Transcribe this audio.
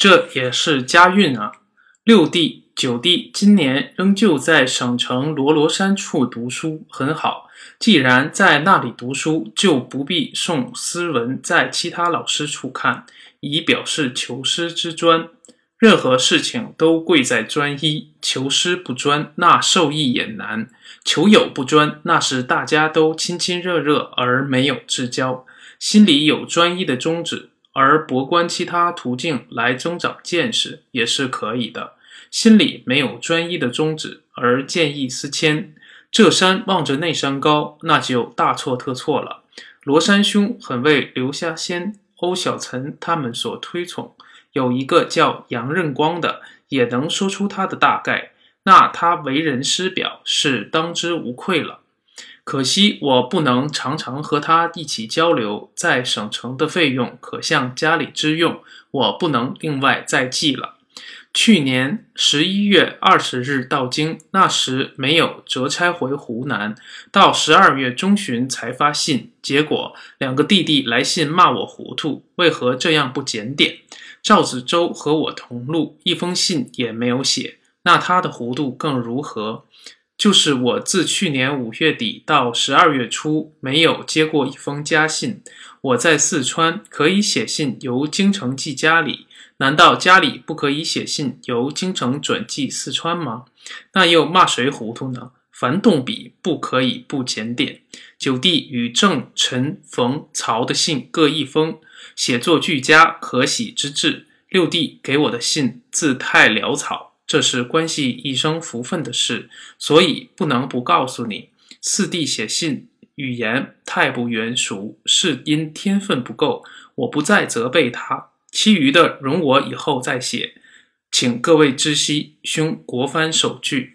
这也是家运啊。六弟、九弟今年仍旧在省城罗罗山处读书，很好。既然在那里读书，就不必送诗文在其他老师处看，以表示求师之专。任何事情都贵在专一，求师不专，那受益也难；求友不专，那是大家都亲亲热热而没有至交。心里有专一的宗旨，而博观其他途径来增长见识，也是可以的。心里没有专一的宗旨，而见异思迁，这山望着那山高，那就大错特错了。罗山兄很为刘虾仙、欧小岑他们所推崇。有一个叫杨任光的，也能说出他的大概，那他为人师表是当之无愧了。可惜我不能常常和他一起交流，在省城的费用可向家里支用，我不能另外再寄了。去年十一月二十日到京，那时没有折差回湖南，到十二月中旬才发信，结果两个弟弟来信骂我糊涂，为何这样不检点？赵子洲和我同路，一封信也没有写，那他的糊涂更如何？就是我自去年五月底到十二月初没有接过一封家信。我在四川可以写信由京城寄家里，难道家里不可以写信由京城转寄四川吗？那又骂谁糊涂呢？凡动笔不可以不检点。九弟与郑、陈、冯、曹的信各一封。写作俱佳，可喜之至。六弟给我的信字太潦草，这是关系一生福分的事，所以不能不告诉你。四弟写信语言太不圆熟，是因天分不够，我不再责备他。其余的容我以后再写，请各位知悉。兄国藩守据。